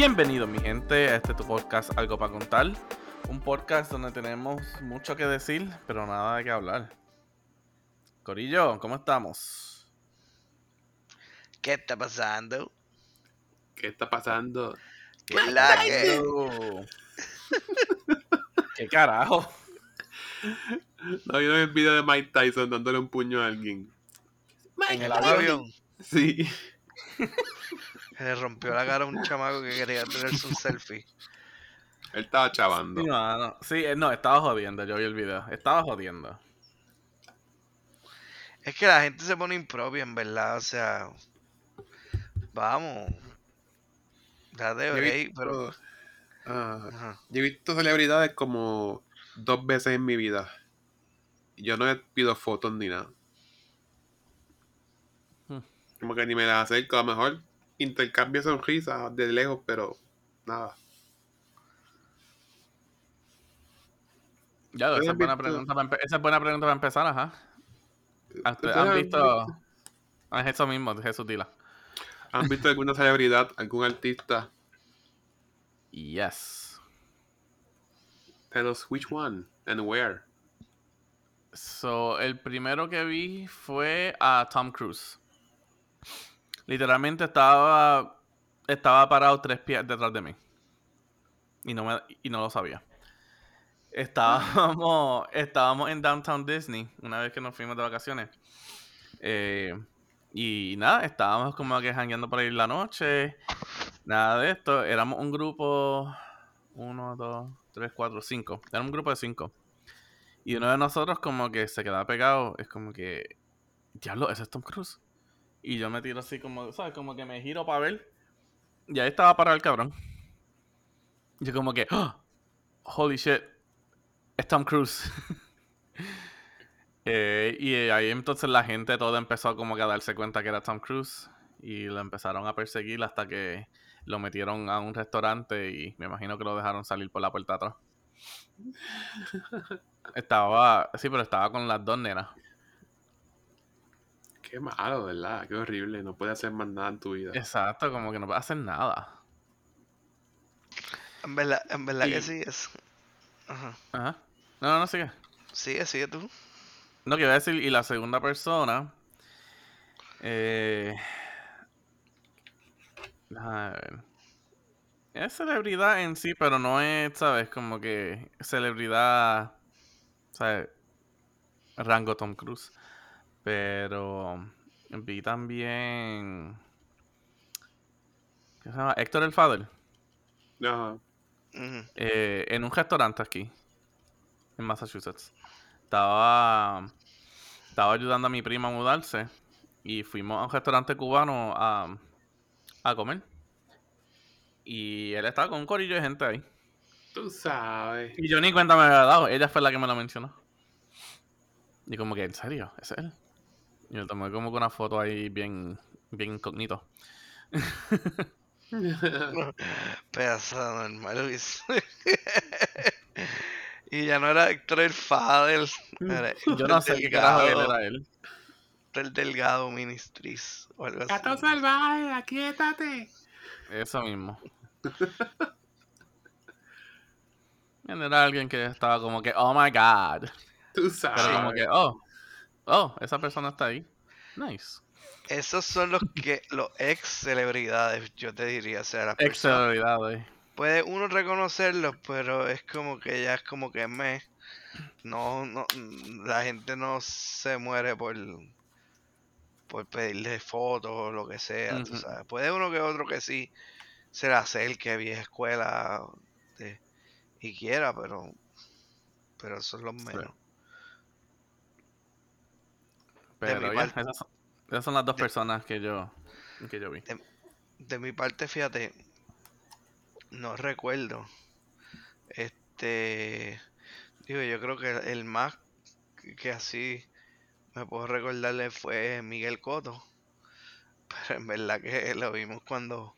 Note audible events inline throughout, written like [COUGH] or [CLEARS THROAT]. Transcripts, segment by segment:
Bienvenido mi gente a este tu podcast Algo para contar. Un podcast donde tenemos mucho que decir, pero nada de qué hablar. Corillo, ¿cómo estamos? ¿Qué está pasando? ¿Qué está pasando? ¿Qué es la que? Uh. [LAUGHS] ¿Qué carajo? ¿No vieron el video de Mike Tyson dándole un puño a alguien? En el avión. Sí. [LAUGHS] Se le rompió la cara a un chamaco que quería tenerse un selfie. Él estaba chavando. Sí, eh, no, estaba jodiendo, yo vi el video. Estaba jodiendo. Es que la gente se pone impropia, en verdad. O sea, vamos. Date break, pero. Ah, Ajá. yo he visto celebridades como dos veces en mi vida. Y yo no pido fotos ni nada. Hmm. Como que ni me las acerco. A lo mejor intercambio sonrisas de lejos, pero nada. Ya, esa ¿Ustedes es, buena pregunta para esa es buena pregunta para empezar, ajá. ¿Han, ¿Ustedes han han visto? Ah, Es eso mismo, Jesús Dila. ¿Han visto alguna celebridad, algún artista? Yes. Tell us which one and where. So, el primero que vi fue a Tom Cruise. Literalmente estaba estaba parado tres pies detrás de mí. Y no, me, y no lo sabía. Estábamos, [LAUGHS] estábamos en Downtown Disney una vez que nos fuimos de vacaciones. Eh, y nada, estábamos como que jangueando por ahí la noche. Nada de esto. Éramos un grupo. Uno, dos, tres, cuatro, cinco. Era un grupo de cinco. Y uno de nosotros como que se queda pegado. Es como que. Diablo, ese es Tom Cruise. Y yo me tiro así como, ¿sabes? Como que me giro para ver. Y ahí estaba parado el cabrón. Yo como que, ¡Ah! holy shit, es Tom Cruise. [LAUGHS] Eh, y ahí entonces la gente toda empezó como que a darse cuenta que era Tom Cruise. Y lo empezaron a perseguir hasta que lo metieron a un restaurante y me imagino que lo dejaron salir por la puerta atrás. [LAUGHS] Estaba, sí, pero estaba con las dos nenas. Qué malo, ¿verdad? Qué horrible. No puedes hacer más nada en tu vida. Exacto, como que no puede hacer nada. En verdad, en verdad Y- que sí es. Ajá. Ajá. No, no, no, sigue. Sigue, sigue tú. No, que iba a decir, y la segunda persona. Eh, déjame ver. Es celebridad en sí, pero no es, ¿sabes? Como que celebridad. ¿Sabes? Rango Tom Cruise. Pero vi también. ¿Qué se llama? Héctor el Father. Ajá. Eh, en un restaurante aquí, en Massachusetts. Estaba, estaba ayudando a mi prima a mudarse y fuimos a un restaurante cubano a, a comer. Y él estaba con un corillo de gente ahí. Tú sabes. Y yo ni cuenta me había dado, ella fue la que me lo mencionó. Y como que, ¿en serio? ¿Es él? Yo tomé como que una foto ahí bien, bien incógnito. [LAUGHS] Pedazo normal, Luis. [LAUGHS] y ya no era Héctor el Fadel. Era [LAUGHS] Yo no sé qué carajo él era él. El Delgado Ministries o algo así. Gato salvaje, aquíétate. Eso mismo. Era alguien que estaba como que, oh my god. Tú Pero sabes. como que, oh, oh, esa persona está ahí. Nice. Esos son los que los ex celebridades, yo te diría, o sea, las Ex celebridades. Puede uno reconocerlos, pero es como que ya es como que me no, no, la gente no se muere por por pedirle fotos o lo que sea, tú sabes. Puede uno que otro que sí se le acerque vieja escuela de- y quiera, pero pero esos son los menos. Pero mi ya, esas, son, esas son las dos de- personas que yo, que yo vi. De mi parte, fíjate, no recuerdo. Este, digo, yo creo que el más que- así me puedo recordarle fue Miguel Coto. Pero en verdad que lo vimos cuando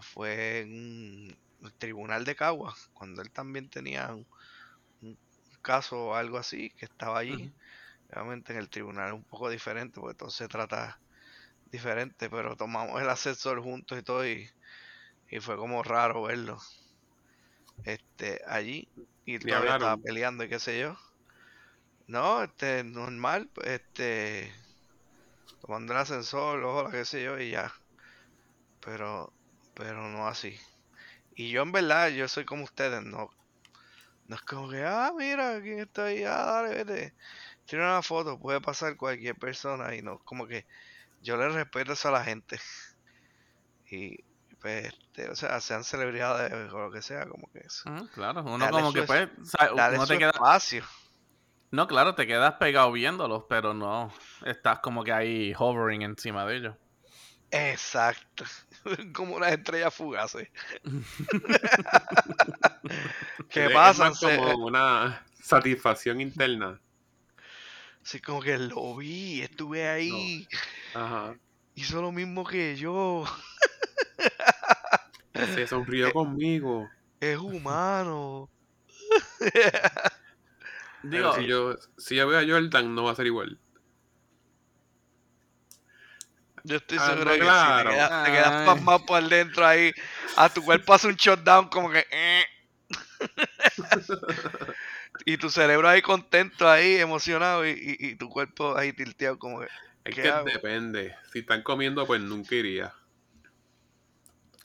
fue en el tribunal de Caguas, cuando él también tenía un, un caso o algo así, que estaba allí. Obviamente en el tribunal es un poco diferente, porque todo se trata diferente, pero tomamos el ascensor juntos y todo y, Y fue como raro verlo. Este, allí. Y ¿Y todavía estaba peleando y qué sé yo. No, este, normal, este, tomando el ascensor, hola, qué sé yo, y ya. Pero, pero no así. Y yo en verdad, yo soy como ustedes, no. No es como que, ah, mira, ¿quién está ahí? Ah, dale, vete. Tiene una foto, puede pasar cualquier persona y no, como que yo le respeto eso a la gente. [LAUGHS] Y, pues, este, o sea, sean celebridades o lo que sea, como que eso. Ujú, claro, uno Dale como su que es- pues, o sea, uno te queda, espacio. no, claro, te quedas pegado viéndolos, pero no estás como que ahí hovering encima de ellos. Exacto. [LAUGHS] Como unas estrellas fugaces. [LAUGHS] ¿Qué Es pasa? más como una satisfacción interna. Sí, como que lo vi, estuve ahí, Ajá. hizo lo mismo que yo, [LAUGHS] Se Eh, sonrió conmigo. es humano. [LAUGHS] Digo, si yo, si yo veo a Jordan, no va a ser igual. Yo estoy Ah, seguro no, que claro. si te quedas, te quedas pasmado por dentro ahí, a tu cuerpo hace un shutdown como que... eh. [LAUGHS] y tu cerebro ahí contento, ahí emocionado, y, y- y tu cuerpo ahí tilteado como que... Es ¿Qué que hago? depende. Si están comiendo, pues nunca iría.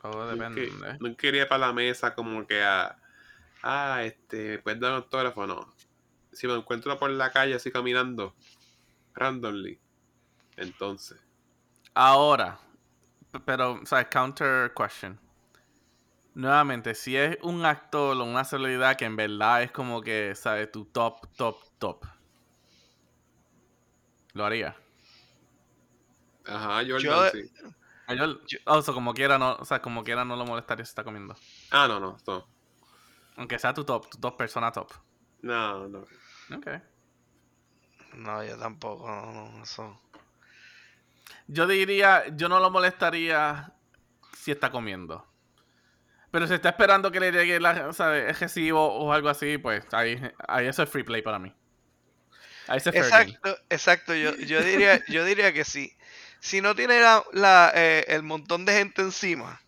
todo depende. nunca iría para la mesa como que a... Ah, este, puedes dar un autógrafo, no. Si me encuentro por la calle así caminando, randomly, entonces. Ahora, pero, o sea, counter question. Nuevamente, si es un actor o una celebridad que en verdad es como que, ¿sabes? Tu top, top, top. Lo haría. Ajá, Jordan, Yo- sí. Ah, Yo, Yo- o sea, como quiera, no, o sea, como quiera no lo molestaría si está comiendo. Ah, no, no, no. Aunque sea tu top, tu top persona top. No, no. Ok. No, yo tampoco, no, no, eso... Yo diría, yo no lo molestaría si está comiendo. Pero si está esperando que le llegue la, o sea, el recibo o algo así, pues ahí, ahí eso es free play para mí. Ahí se fair game. Exacto, exacto. Yo, yo diría, yo diría que sí. Si no tiene la, la, eh, el montón de gente encima,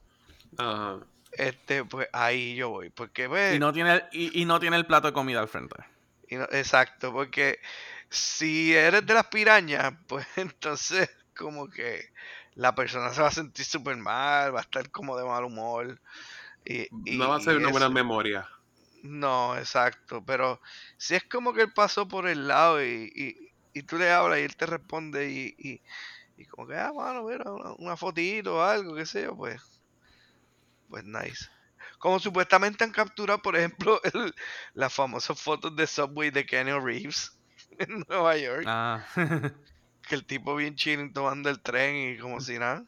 Ajá. este, pues ahí yo voy. Porque pues, Y no tiene y, y no tiene el plato de comida al frente. y no- exacto, porque si eres de las pirañas, [LAUGHS] pues entonces como que la persona se va a sentir súper mal, va a estar como de mal humor. Y, No va a ser una buena memoria. No, exacto, pero si es como que él pasó por el lado y, y, y tú le hablas y él te responde y, y, y como que, ah, mano, mira, una, una fotito o algo, qué sé yo, pues, pues nice. Como supuestamente han capturado, por ejemplo, [LAUGHS] el- las famosas fotos de Subway de Kenny Reeves [LAUGHS] en Nueva York, Ah. [LAUGHS] que el tipo bien chilling tomando el tren y como si nada.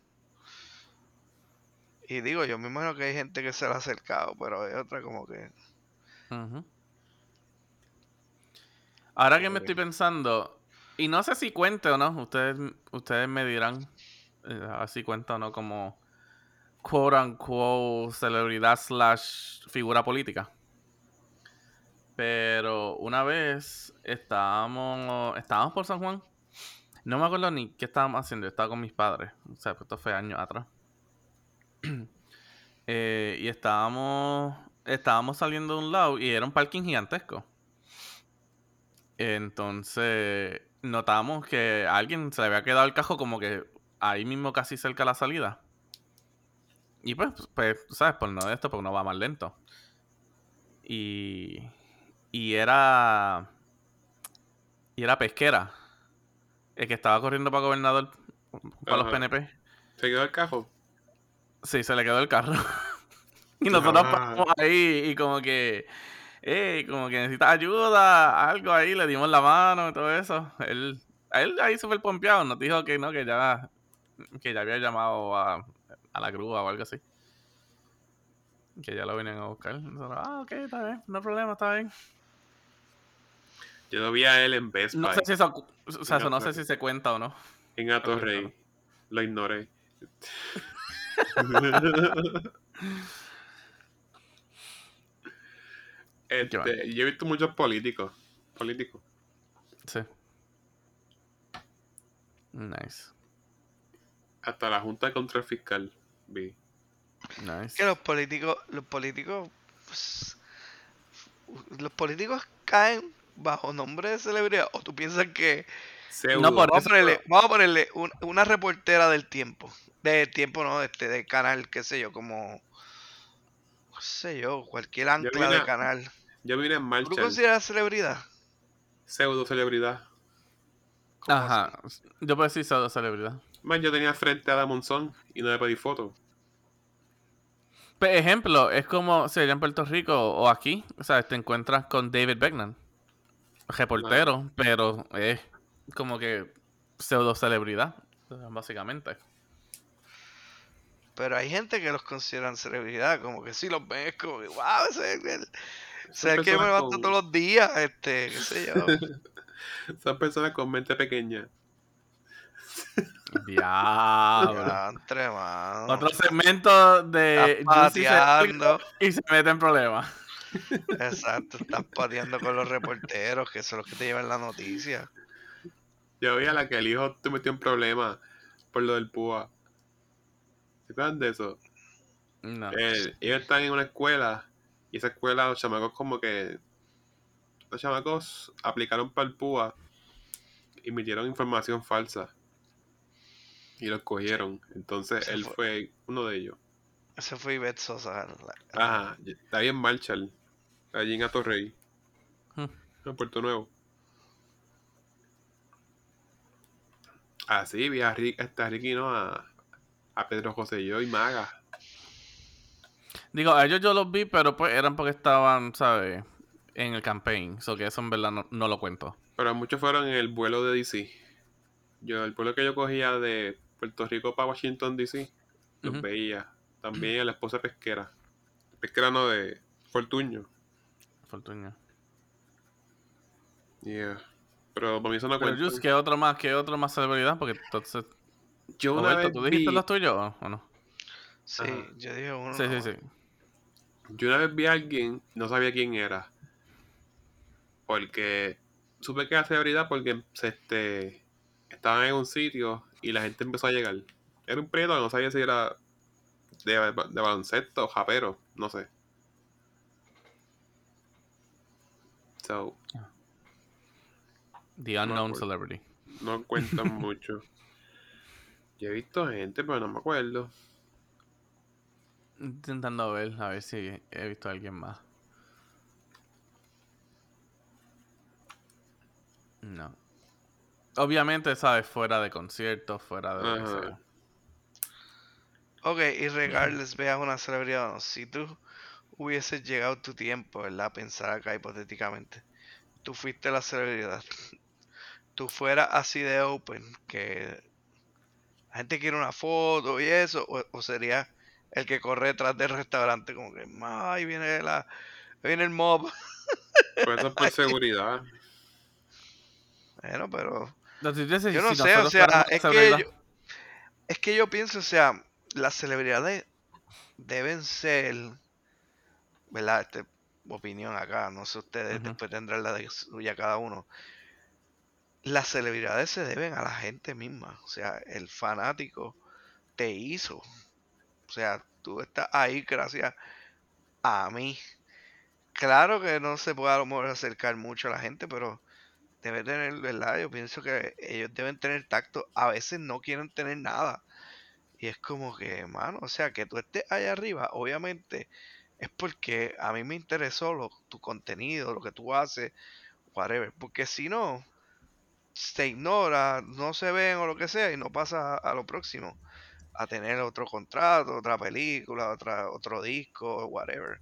Y digo, yo me imagino que hay gente que se le ha acercado, pero hay otra como que... Ahora que me estoy pensando, y no sé si cuente o no, ustedes, ustedes me dirán eh, así cuenta o no como quote unquote celebridad slash figura política. Pero una vez estábamos, estábamos por San Juan. No me acuerdo ni qué estábamos haciendo. Yo estaba con mis padres. O sea, pues esto fue años atrás. [CLEARS THROAT] Eh, y estábamos, estábamos saliendo de un lado y era un parking gigantesco. Entonces notamos que a alguien se le había quedado el cajo como que ahí mismo casi cerca de la salida. Y pues, pues, sabes, por no de esto, porque uno va más lento. Y, y era. Y era pesquera. El que estaba corriendo para gobernador, para los. PNP. ¿Se quedó el cajo? Sí, se le quedó el carro. [LAUGHS] y nosotros Ah. paramos ahí y como que, eh, como que necesita ayuda, algo ahí, le dimos la mano y todo eso. Él, a él ahí súper pompeado, nos dijo que no, que ya, que ya había llamado a, a la grúa o algo así. Que ya lo venían a buscar. Nosotros, ah, ok, está bien, no hay problema, está bien. Yo lo vi a él en Best No Buy, sé si eso, o sea, eso no sé si se cuenta o no. en Atorrey. Lo ignoré. Este, yo he visto muchos políticos. Políticos. Sí. Nice. Hasta la Junta contra el Fiscal vi. Nice. Que los políticos, los políticos, pues, los políticos caen bajo nombre de celebridad. ¿O tú piensas que No, por Vamos a eso- ponerle, vamos a ponerle un- una reportera del tiempo. De tiempo, no, este, de canal, qué sé yo, como. No sé yo, cualquier ancla de canal. Yo vine en ¿Tú marcha. consideras celebridad? Pseudo celebridad. ¿Cómo Ajá. Yo puedo decir pseudo celebridad. Man, yo tenía frente a Adam Monzón y no le pedí foto. Por ejemplo, es como si allá en Puerto Rico o aquí, o sea, te encuentras con David Beckman, reportero, pero es como que pseudo celebridad, básicamente. Pero hay gente que los consideran celebridad, como que si los ven, es como que, wow, ese es el, ese es el que me levanto con- todos los días, este, qué sé yo. [LAUGHS] Son personas con mente pequeña. [LAUGHS] Diablo. Otro segmento de Juicy se pateando. y se mete en problemas. Exacto, estás pateando con los reporteros, que son los que te llevan la noticia. Yo vi a la que el hijo te metió en problemas por lo del púa. ¿Se acuerdan de eso? No. Eh, ellos están en una escuela y esa escuela los chamacos como que los chamacos aplicaron para el púa y metieron información falsa y los cogieron entonces él fue. fue uno de ellos Ese fue Ivette Sosa. la- ajá está bien Marshall allí en Atorrey Hmm. en Puerto Nuevo así vi a, Rick, este, a Ricky no a, a Pedro José yo y Maga Digo, a ellos yo los vi, pero pues eran porque estaban, ¿sabes? En el campaign. So que eso en verdad no, no lo cuento. Pero muchos fueron en el vuelo de DC. Yo, el vuelo que yo cogía de Puerto Rico para Washington DC, los veía. También a la esposa pesquera. Pesquera no de Fortuño. Fortuna. Yeah. Pero para mí eso no Pero cuenta. ¿qué otro más? ¿Qué otro más celebridad? Porque entonces... Yo una Roberto, vez ¿tú dijiste vi, los tuyos o no? Sí, Ajá. yo dije uno. Sí, sí, sí. yo una vez vi a alguien, no sabía quién era. Porque supe que era celebridad porque se, este, estaban en un sitio y la gente empezó a llegar. Era un prieto, no sabía si era de, de baloncesto o japero, no sé. So, The Unknown. Celebrity. no cuentan [LAUGHS] mucho. Yo he visto gente, pero no me acuerdo. Intentando ver, a ver si he visto a alguien más. No. Obviamente, ¿sabes? Fuera de conciertos, fuera de lo que sea. Ok, y regardless, veas una celebridad o no. Si tú hubieses llegado tu tiempo, ¿verdad? Pensar acá hipotéticamente. Tú fuiste la celebridad. Tú fueras así de open, que la gente quiere una foto y eso, o, o sería el que corre detrás del restaurante, como que, "Ma, ahí viene la, viene el mob. [LAUGHS] Pero eso es por seguridad. Bueno, pero Yo no si sé, o sea, es que yo, es que yo pienso, o sea, las celebridades deben ser, ¿verdad? Este, opinión acá, no sé ustedes, después tendrán la de suya cada uno. Las celebridades se deben a la gente misma, o sea, el fanático te hizo, o sea, tú estás ahí gracias a mí. Claro que no se puede a lo mejor acercar mucho a la gente, pero debe tener, ¿verdad? Yo pienso que ellos deben tener tacto. A veces no quieren tener nada. Y es como que, mano, o sea, que tú estés allá arriba, obviamente, es porque a mí me interesó lo, tu contenido, lo que tú haces, whatever. Porque si no, se ignora, no se ven o lo que sea, y no pasa a lo próximo. A tener otro contrato, otra película, otra, otro disco, whatever.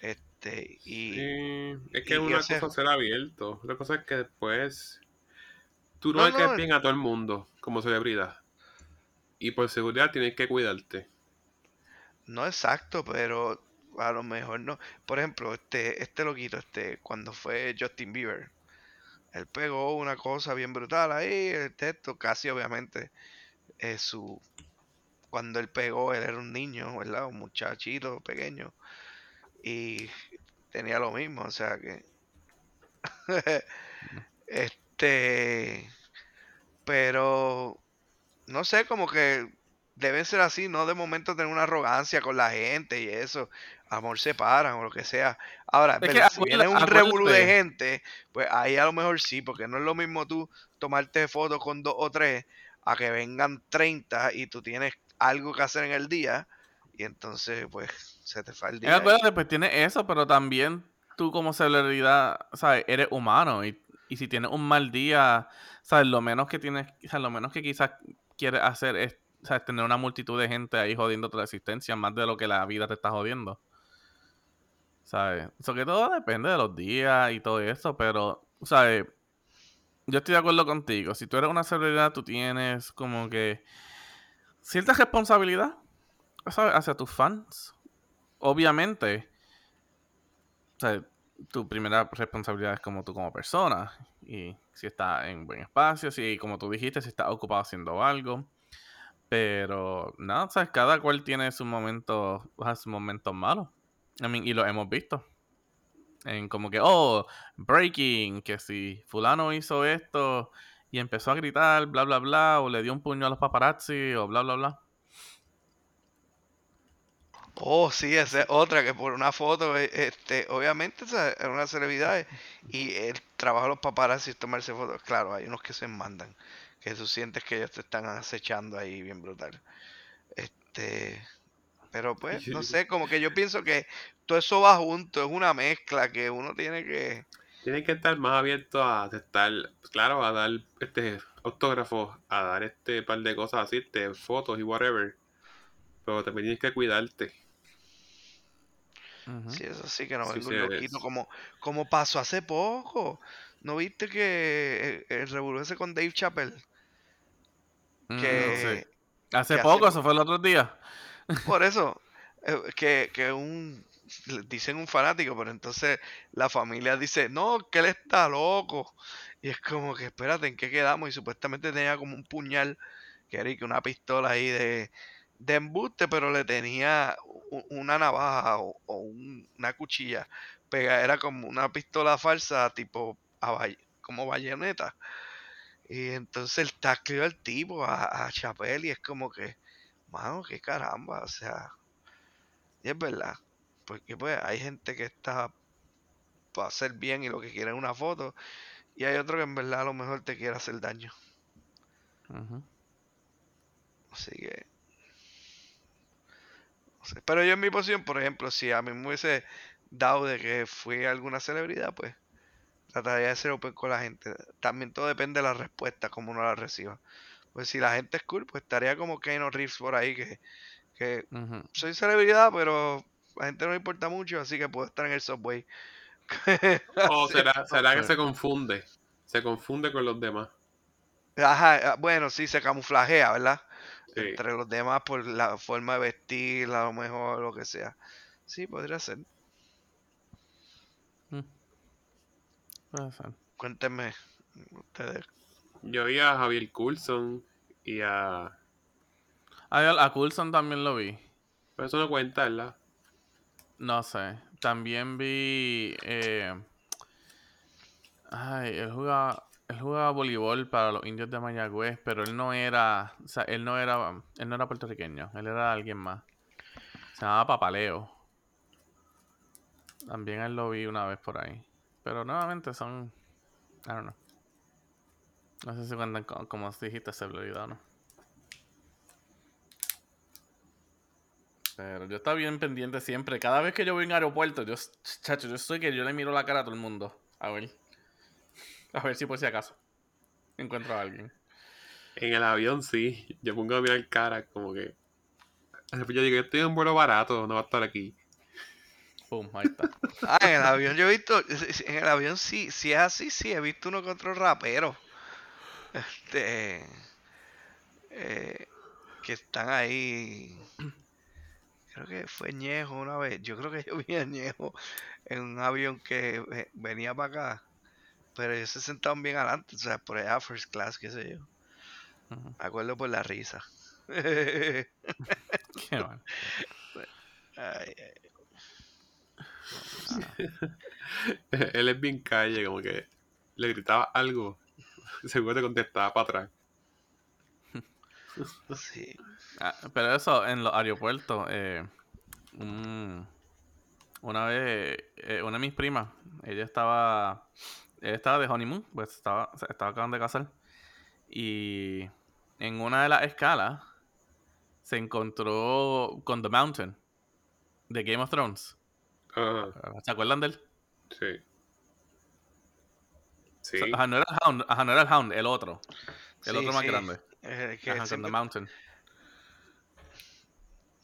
Este, y. Sí, es que y- es una cosa ser abierto. Otra cosa es que después tú no, No, le caes no, bien a todo el mundo como celebridad. Y por seguridad tienes que cuidarte. No exacto, pero a lo mejor no. Por ejemplo, este, este loquito, este, cuando fue Justin Bieber, él pegó una cosa bien brutal ahí, el texto, casi obviamente, eh, su, cuando él pegó, él era un niño, ¿verdad? Un muchachito pequeño, y tenía lo mismo, o sea que, [LAUGHS] este, pero, no sé, como que deben ser así, no de momento tener una arrogancia con la gente y eso. Amor se paran o lo que sea. Ahora, si viene un revolú de gente, pues ahí a lo mejor sí, porque no es lo mismo tú tomarte fotos con dos o tres a que vengan 30 y tú tienes algo que hacer en el día y entonces pues se te fue el día. acuérdate, pues tienes eso, pero también tú como celebridad, ¿sabes? Eres humano y, y si tienes un mal día, ¿sabes? Lo menos que tienes, sea, lo menos que quizás quieres hacer es, ¿sabes? Tener una multitud de gente ahí jodiendo tu existencia más de lo que la vida te está jodiendo. ¿Sabes? Eso todo depende de los días y todo eso, pero, ¿sabes? Yo estoy de acuerdo contigo. Si tú eres una celebridad, tú tienes como que cierta responsabilidad, ¿sabes? Hacia tus fans. Obviamente, sea, tu primera responsabilidad es como tú como persona. Y si estás en buen espacio, si como tú dijiste, si estás ocupado haciendo algo. Pero nada, ¿sabes? Cada cual tiene sus momentos, sus momentos malos. Y lo hemos visto. En como que, oh, breaking, que si fulano hizo esto y empezó a gritar, bla, bla, bla, o le dio un puño a los paparazzi, o bla, bla, bla. Oh, sí, esa es otra que por una foto, eh, este, obviamente o sea, es una celebridad y el trabajo de los paparazzi es tomarse fotos. Claro, hay unos que se mandan, que tú sientes que ellos te están acechando ahí bien brutal. Este, pero pues, no sé, como que yo pienso que todo eso va junto, es una mezcla que uno tiene que... Tienes que estar más abierto a estar, claro, a dar este autógrafos, a dar este par de cosas así, este, fotos y whatever. Pero también tienes que cuidarte. Sí, eso sí que no Sí, vengo sí, un loquito como, como pasó hace poco. ¿No viste que el, el revolú ese con Dave Chappelle? Mm, Que, sí. Hace que poco, po- eso fue el otro día. Por [LAUGHS] eso, eh, que, que un, le dicen un fanático, pero entonces la familia dice, no, que él está loco. Y es como que, espérate, ¿en qué quedamos? Y supuestamente tenía como un puñal, que era y que una pistola ahí de, de embuste, pero le tenía una navaja o, o un- una cuchilla pegada, era como una pistola falsa, tipo a como bayoneta. Y entonces el tacleo al tipo, a, a Chapel, y es como que, mano, qué caramba, o sea, y es verdad, porque pues hay gente que está para hacer bien y lo que quiere es una foto, y hay otro que en verdad a lo mejor te quiere hacer daño. Ujú. Así que. no sé. Pero yo en mi posición, por ejemplo, si a mí me hubiese dado de que fui alguna celebridad, pues trataría de ser open con la gente. También todo depende de la respuesta, como uno la reciba. Pues si la gente es cool, pues estaría como Keanu Reeves por ahí, que, que soy celebridad, pero a la gente no le importa mucho, así que puedo estar en el subway. [LAUGHS] O será, será que se confunde. Se confunde con los demás. Ajá, ah, bueno, sí, se camuflajea, ¿verdad? Sí. Entre los demás por la forma de vestir, a lo mejor, lo que sea. Sí, podría ser. Mm. Cuéntenme, ustedes. Yo vi a Javier Coulson y a. Ah, a Coulson también lo vi. Pero eso no cuenta, ¿verdad? No sé. También vi. Eh... Ay, él jugaba. Él jugaba voleibol para los indios de Mayagüez, pero él no era. O sea, él no era. Él no era puertorriqueño. Él era alguien más. Se llamaba Papaleo. También él lo vi una vez por ahí. Pero nuevamente son. I don't know. No sé si cuentan co- como dijiste celebridad o no. Pero yo estaba bien pendiente siempre. Cada vez que yo voy a un aeropuerto, yo, chacho, yo estoy que yo le miro la cara a todo el mundo. A ver. A ver si por si acaso encuentro a alguien. En el avión sí. Yo pongo a mirar cara como que. Después yo digo, yo estoy en un vuelo barato, no va a estar aquí. Pum, ahí está. [LAUGHS] Ah, en el avión yo he visto, en el avión sí, si es así, sí, he visto uno que otro rapero. Este. eh, que están ahí. Creo que fue Ñejo una vez. Yo creo que yo vi a Ñejo en un avión que ve- venía para acá. Pero ellos se sentaban bien adelante, o sea, por allá first class, qué sé yo. Me acuerdo por la risa. [LAUGHS] Qué [LAUGHS] mal. Ay, ay. [LAUGHS] Él es bien calle, como que le gritaba algo. [LAUGHS] Seguro te contestaba para atrás. [LAUGHS] Sí. Ah, pero eso, en los aeropuertos, eh, un- una vez, eh, una de mis primas, ella estaba, ella estaba de honeymoon, pues estaba, se estaba acabando de casar, y en una de las escalas se encontró con The Mountain, de Game of Thrones. Ajá, ¿Se acuerdan de él? sí. Sí. Ajá, no era el Hound, ajá, no era el Hound, el otro, el Sí, otro más sí. grande. Eh, que Ajá, siempre- The Mountain.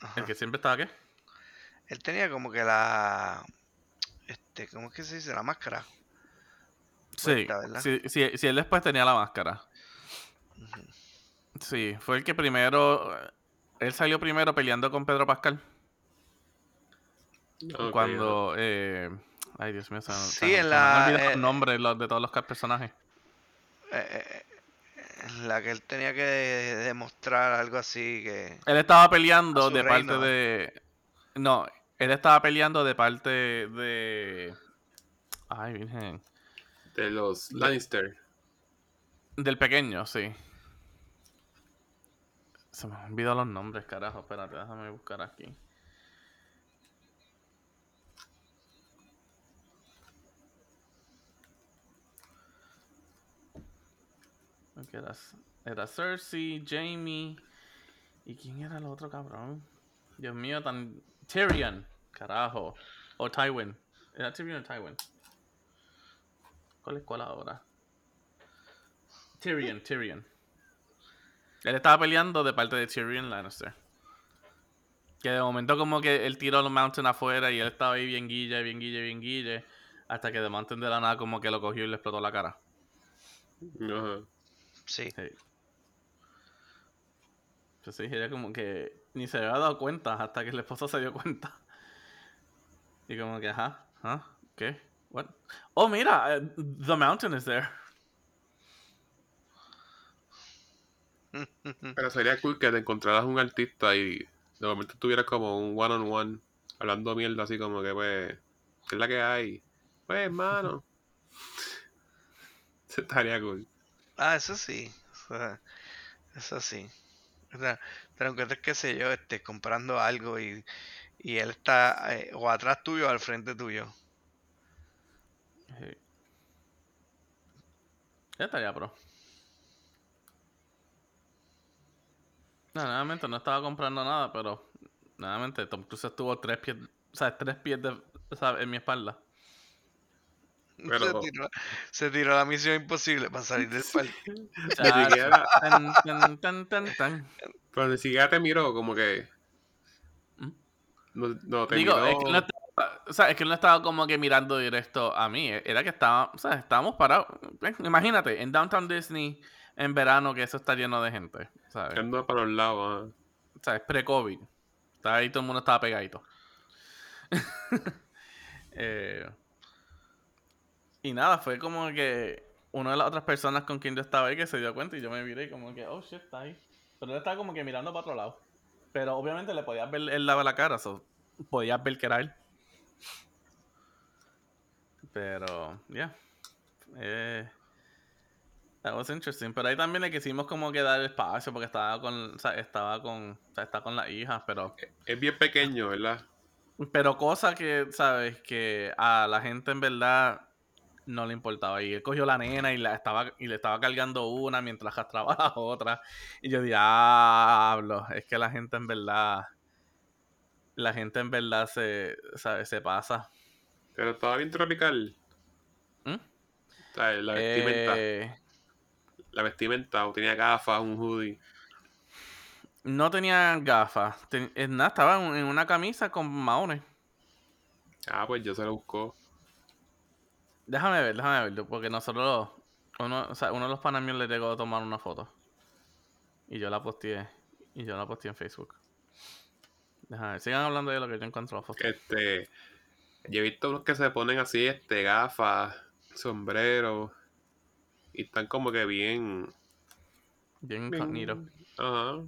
ajá. El que siempre estaba, ¿qué? Él tenía como que la. Este, ¿cómo es que se dice? La máscara. Sí, Puesta, ¿verdad? sí, sí, sí, él después tenía la máscara. Sí, fue el que primero. eh, Él salió primero peleando con Pedro Pascal. Cuando. eh, ay, Dios mío, se, Sí, se en se me la- han olvidado eh, los nombres los- de todos los personajes. Eh, eh, en la que él tenía que demostrar algo así que. Él estaba peleando de parte de. No, él estaba peleando de parte de. Ay, virgen. De los Lannister. Del pequeño, sí. Se me han olvidado los nombres, carajo. Espérate, déjame buscar aquí. Era, Cersei, Jamie. ¿Y quién era el otro cabrón? Dios mío, tan. Tyrion, carajo. O Tywin. ¿Era Tyrion o Tywin? ¿Cuál es cuál ahora? Tyrion, Tyrion. Él estaba peleando de parte de Tyrion Lannister. Que de momento como que él tiró los Mountain afuera y él estaba ahí bien guille, bien guille, bien guille. Hasta que The Mountain de la nada como que lo cogió y le explotó la cara. Ajá. Sí. Sí. Pues sí, ella como que ni se había dado cuenta hasta que el esposo se dio cuenta. Y como que, ajá, ¿ah? ¿Qué? What? Oh, mira, eh, The Mountain is there. [LAUGHS] Pero sería cool que te encontraras un artista y de momento tuvieras como un one on one hablando mierda así como que pues ¿qué es la que hay? Pues hermano. [LAUGHS] Estaría cool. Ah, eso sí. Eso sí. O sea, te lo encuentras, qué sé yo, este, comprando algo y, y él está eh, o atrás tuyo o al frente tuyo. Sí. Ya estaría pro. No, nuevamente no estaba comprando nada, pero nuevamente Tom Cruise estuvo tres pies, o sea, tres pies de, en mi espalda. [LAUGHS] Pero- Se, tiró, se tiró la misión imposible para salir del parque. Ni Chacho, siquiera, tan, tan, tan, tan, tan. pero ni siquiera te miró como que ¿Mm? no, no te Digo, miró. es que, no estaba, o sea, es que no estaba como que mirando directo a mí. eh, Era que estaba, o sea, estábamos parados. Imagínate, en Downtown Disney en verano que eso está lleno de gente, ¿sabes? Ando para los lados. ajá. O sea, es pre-COVID. Estaba ahí, todo el mundo estaba pegadito. [LAUGHS] Eh, y nada, fue como que una de las otras personas con quien yo estaba ahí que se dio cuenta y yo me miré y como que, oh shit, está ahí. Pero él estaba como que mirando para otro lado. Pero obviamente le podías ver el lado de la cara, so, podías ver que era él. Pero, yeah. Eh, that was interesting. Pero ahí también le quisimos como que dar espacio porque estaba con, o sea, estaba con, o sea, está con la hija, pero Es bien pequeño, ¿verdad? pero cosa que, ¿sabes? Que a la gente en verdad no le importaba. Y él cogió la nena y, la estaba, y le estaba cargando una mientras arrastraba a [LAUGHS] la otra. Y yo diablo, es que la gente en verdad. La gente en verdad se, ¿sabes? se pasa. Pero estaba bien tropical. ¿Mm? O sea, la vestimenta. Eh, La vestimenta, o tenía gafas, un hoodie. no tenía gafas. Ten- nada, estaba en en una camisa con maones. Ah, pues yo se lo buscó. Déjame ver, déjame verlo, porque nosotros, uno, o sea, uno de los panas míos le llegó a tomar una foto. Y yo la posteé, y yo la posteé en Facebook. Déjame ver, sigan hablando de lo que yo encuentro la foto. Este, yo he visto unos que se ponen así, este, gafas, sombrero, y están como que bien, Bien incognito. Ajá.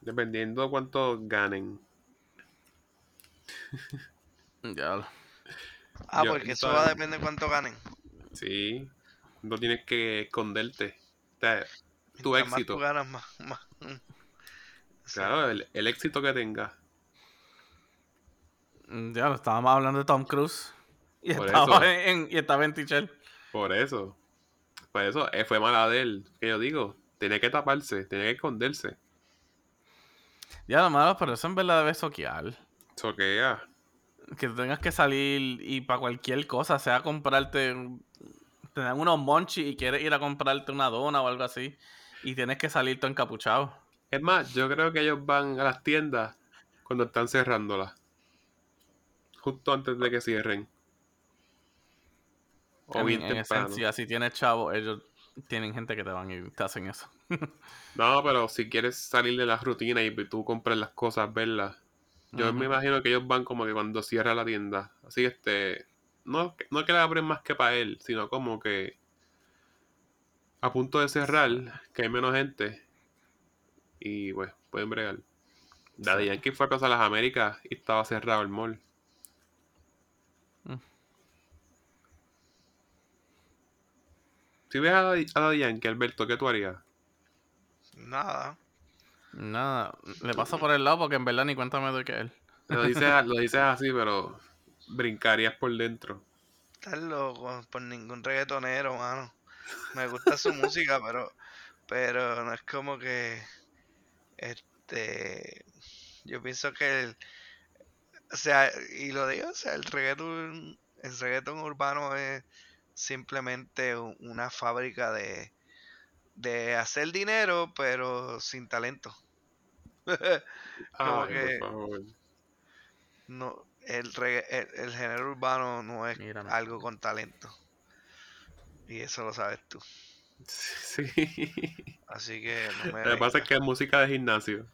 Dependiendo cuánto ganen. Ya. Ah, Yo- porque eso va a depender de cuánto ganen. Sí. No tienes que esconderte. O sea, tu Mientras más éxito. tú ganas, más. más. [LAUGHS] Sí. Claro, el, el éxito que tenga. Mm, Ya lo estábamos hablando de Tom Cruise. Y Por estaba eso. [LAUGHS] en, y estaba en Tichel. Por eso. Por eso eh, fue mala de él. Que yo digo, tenía que taparse, tenía que esconderse. Ya lo malo, pero eso en verdad debe soquear. Soquea. Que tengas que salir y para cualquier cosa, sea comprarte. un- Te dan unos monchis y quieres ir a comprarte una dona o algo así. Y tienes que salir todo encapuchado. Es más, yo creo que ellos van a las tiendas cuando están cerrándolas. Justo antes de que cierren. O En, bien en esencia, si tienes chavo, ellos tienen gente que te van y te hacen eso. [LAUGHS] No, pero si quieres salir de la rutina y tú compras las cosas, verlas. Yo me imagino que ellos van como que cuando cierra la tienda. Así este. No, que- no que la abren más que para él, sino como que. A punto de cerrar, que hay menos gente. Y pues, pueden bregar. Daddy. Yankee fue a Casa de las Américas y estaba cerrado el mall. Mm. Si ves a Daddy Yankee, Alberto, ¿qué tú harías? Nada. Nada, le paso por el lado porque en verdad ni cuenta me doy que él. Lo dices, lo dices así, pero brincarías por dentro. Estás loco por ningún reggaetonero, mano. Me gusta su música, pero pero no es como que este yo pienso que el o sea, y lo digo, o sea, el reggaeton el reggaeton urbano es simplemente una fábrica de de hacer dinero, pero sin talento. [LAUGHS] Como Ay, que- por favor. No, el, regga- el, el género urbano no es Mira, no. algo con talento. Y eso lo sabes tú. [LAUGHS] Sí. Así que no me Lo que pasa es que es música de gimnasio.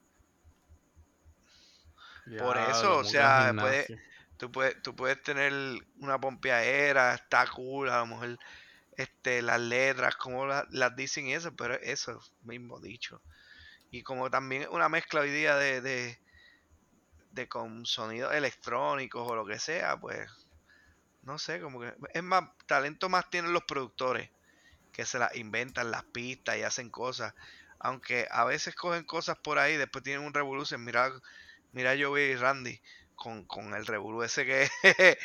Por eso, o sea, puede- gimnasio. tú puedes, tú puedes tener una pompeadera, está cool, a lo mejor este, las letras, como la- las dicen y eso, pero eso mismo dicho. Y como también es una mezcla hoy día de, de, de con sonidos electrónicos o lo que sea, pues no sé, como que es más, talento más tienen los productores, que se las inventan las pistas y hacen cosas. Aunque a veces cogen cosas por ahí, después tienen un revolución. Mira, mira Joey y Randy con, con el revolú ese que [LAUGHS] es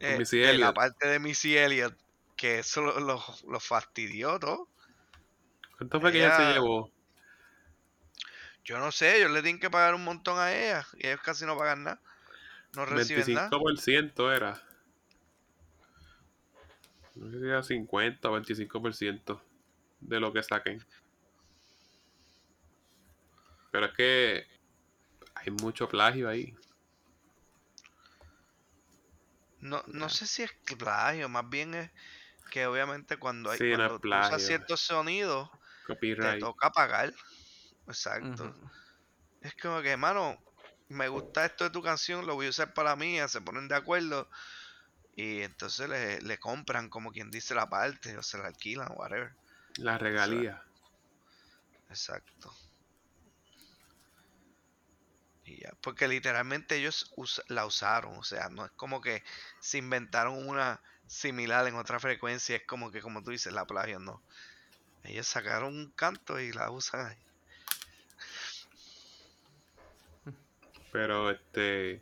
eh, la parte de Missy Elliott, que eso lo, lo, lo fastidió todo. ¿Cuánto fue que ella se Ella- llevó? Yo no sé, ellos le tienen que pagar un montón a ella y ellos casi no pagan nada. No reciben nada. 25% era. No sé si era 50 o 25% de lo que saquen. Pero es que hay mucho plagio ahí. No, no sé si es plagio, más bien es que obviamente cuando hay Sí, no cuando tú usas ciertos sonidos, te toca pagar. Exacto. Es como que, mano, me gusta esto de tu canción, lo voy a usar para la mía, se ponen de acuerdo y entonces le, le compran como quien dice la parte o se la alquilan whatever. La regalía. Exacto. Y ya, porque literalmente ellos us- la usaron, o sea, no es como que se inventaron una similar en otra frecuencia, es como que como tú dices, la plagio no. Ellos sacaron un canto y la usan ahí. Pero este.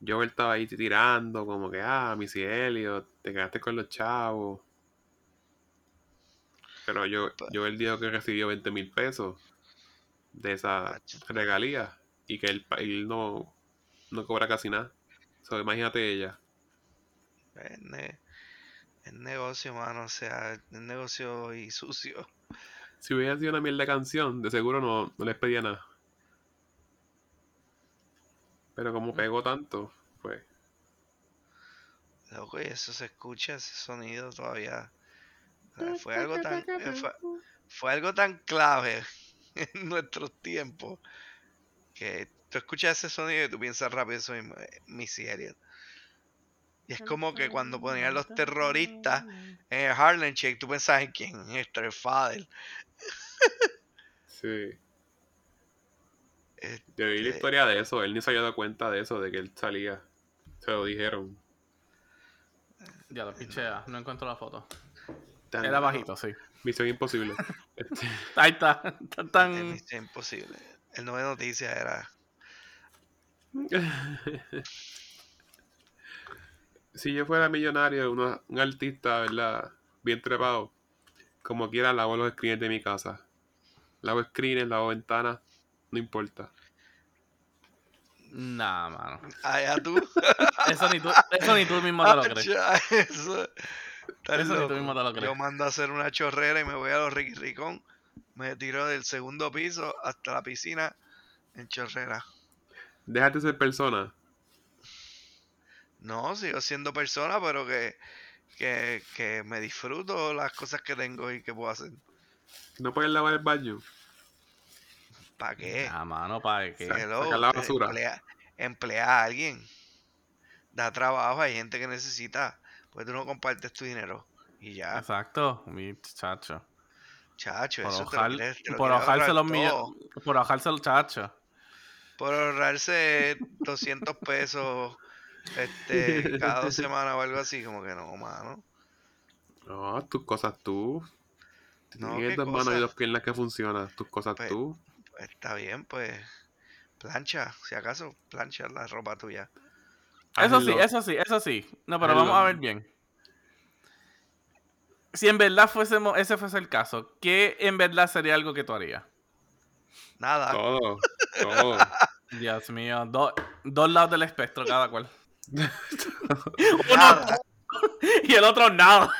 Yo estaba ahí tirando, como que, ah, Missy te quedaste con los chavos. Pero yo, yo él dijo que recibió 20 mil pesos de esa regalía y que él, él no, no cobra casi nada. So, imagínate ella. Es, ne- es negocio, mano, o sea, es negocio y sucio. Si hubiera sido una mierda de canción, de seguro no, no les pedía nada. Pero como pegó tanto, pues. Loco, y eso se escucha, ese sonido todavía. fue algo tan, eh, fue, fue algo tan clave [LAUGHS] en nuestros tiempos que tú escuchas ese sonido y tú piensas rápido eso mismo, eh, Missy Elliott. Y es como que cuando ponían los terroristas en el Harlem Shake, tú pensabas en quién, en Esther Fader. Sí. Este, Yo vi la historia de eso, él ni se había dado cuenta de eso, de que él salía. Se lo dijeron. Ya lo pichea, no encuentro la foto. Tan- Era bajito, sí. Misión imposible. [LAUGHS] Este, Ahí está. Tan, tan- Es misión imposible. El nueve noticias era. [LAUGHS] si yo fuera millonario, una- un artista, ¿verdad? Bien trepado, como quiera, lavo los screens de mi casa. Lavo screens, lavo ventanas, no importa. Nah, mano. Allá tú. [LAUGHS] Eso ni tú, eso ni tú mismo te lo crees. Eso. Eso ni tú mismo te lo crees. Yo mando a hacer una chorrera y me voy a los Ricky Ricón. Me tiro del segundo piso hasta la piscina en chorrera. Déjate ser persona. No, sigo siendo persona, pero que, que, que me disfruto las cosas que tengo y que puedo hacer. No puedes lavar el baño. ¿Para qué? Ah, mano, para que. Sa- Hello, sacar la eh, basura. Emplea, emplea a alguien. Da trabajo, hay gente que necesita. Pues tú no compartes tu dinero. Y ya, Exacto, mi chacho. Chacho, Por, eso te lo ahogar- quieres- te lo por quieres ahogarse ahorrar los millones. Por ahogarse los chachos. Por ahorrarse 200 pesos este, cada dos [LAUGHS] semanas o algo así, como que no, mano. No, tus cosas tú. No, Tienes ¿qué dos manos y dos piernas que funcionan. Tus cosas Pues, tú. Pues está bien, pues plancha, si acaso, plancha la ropa tuya. Eso sí, eso sí, eso sí. No, pero Hazlo. vamos a ver bien. Si en verdad fuésemos, ese fuese el caso, ¿qué en verdad sería algo que tú harías? Nada, Todo. [LAUGHS] Todo. Dios mío, do- dos lados del espectro cada cual. [LAUGHS] nada. [LAUGHS] Y el otro nada.